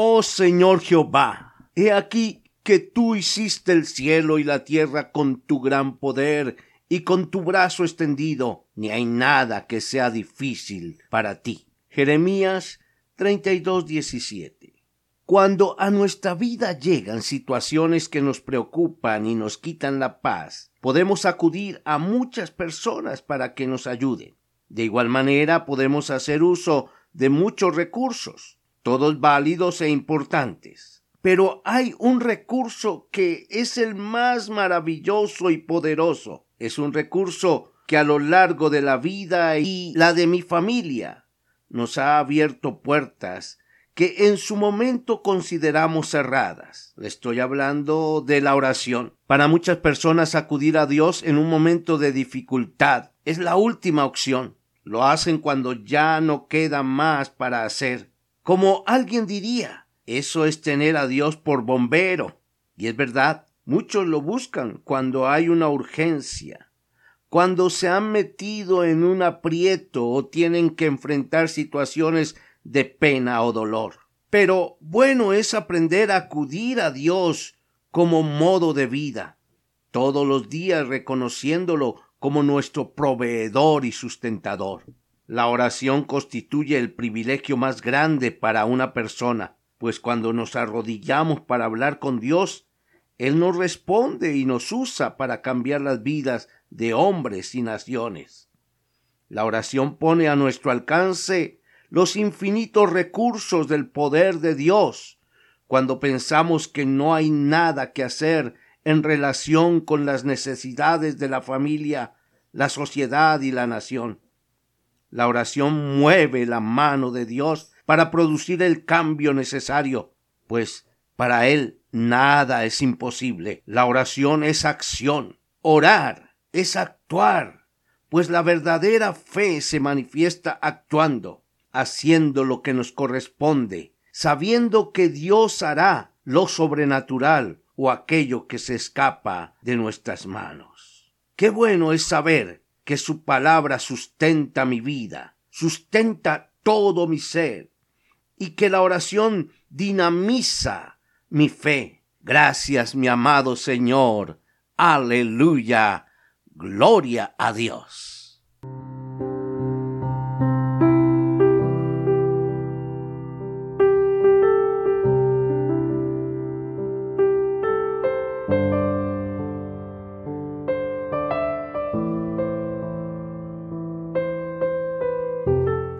Oh Señor Jehová, he aquí que tú hiciste el cielo y la tierra con tu gran poder y con tu brazo extendido, ni hay nada que sea difícil para ti. Jeremías 32, 17. Cuando a nuestra vida llegan situaciones que nos preocupan y nos quitan la paz, podemos acudir a muchas personas para que nos ayuden. De igual manera podemos hacer uso de muchos recursos todos válidos e importantes. Pero hay un recurso que es el más maravilloso y poderoso. Es un recurso que a lo largo de la vida y la de mi familia nos ha abierto puertas que en su momento consideramos cerradas. Estoy hablando de la oración. Para muchas personas acudir a Dios en un momento de dificultad es la última opción. Lo hacen cuando ya no queda más para hacer. Como alguien diría, eso es tener a Dios por bombero. Y es verdad, muchos lo buscan cuando hay una urgencia, cuando se han metido en un aprieto o tienen que enfrentar situaciones de pena o dolor. Pero bueno es aprender a acudir a Dios como modo de vida, todos los días reconociéndolo como nuestro proveedor y sustentador. La oración constituye el privilegio más grande para una persona, pues cuando nos arrodillamos para hablar con Dios, Él nos responde y nos usa para cambiar las vidas de hombres y naciones. La oración pone a nuestro alcance los infinitos recursos del poder de Dios, cuando pensamos que no hay nada que hacer en relación con las necesidades de la familia, la sociedad y la nación. La oración mueve la mano de Dios para producir el cambio necesario, pues para Él nada es imposible. La oración es acción. Orar es actuar, pues la verdadera fe se manifiesta actuando, haciendo lo que nos corresponde, sabiendo que Dios hará lo sobrenatural o aquello que se escapa de nuestras manos. Qué bueno es saber que su palabra sustenta mi vida, sustenta todo mi ser, y que la oración dinamiza mi fe. Gracias, mi amado Señor. Aleluya. Gloria a Dios.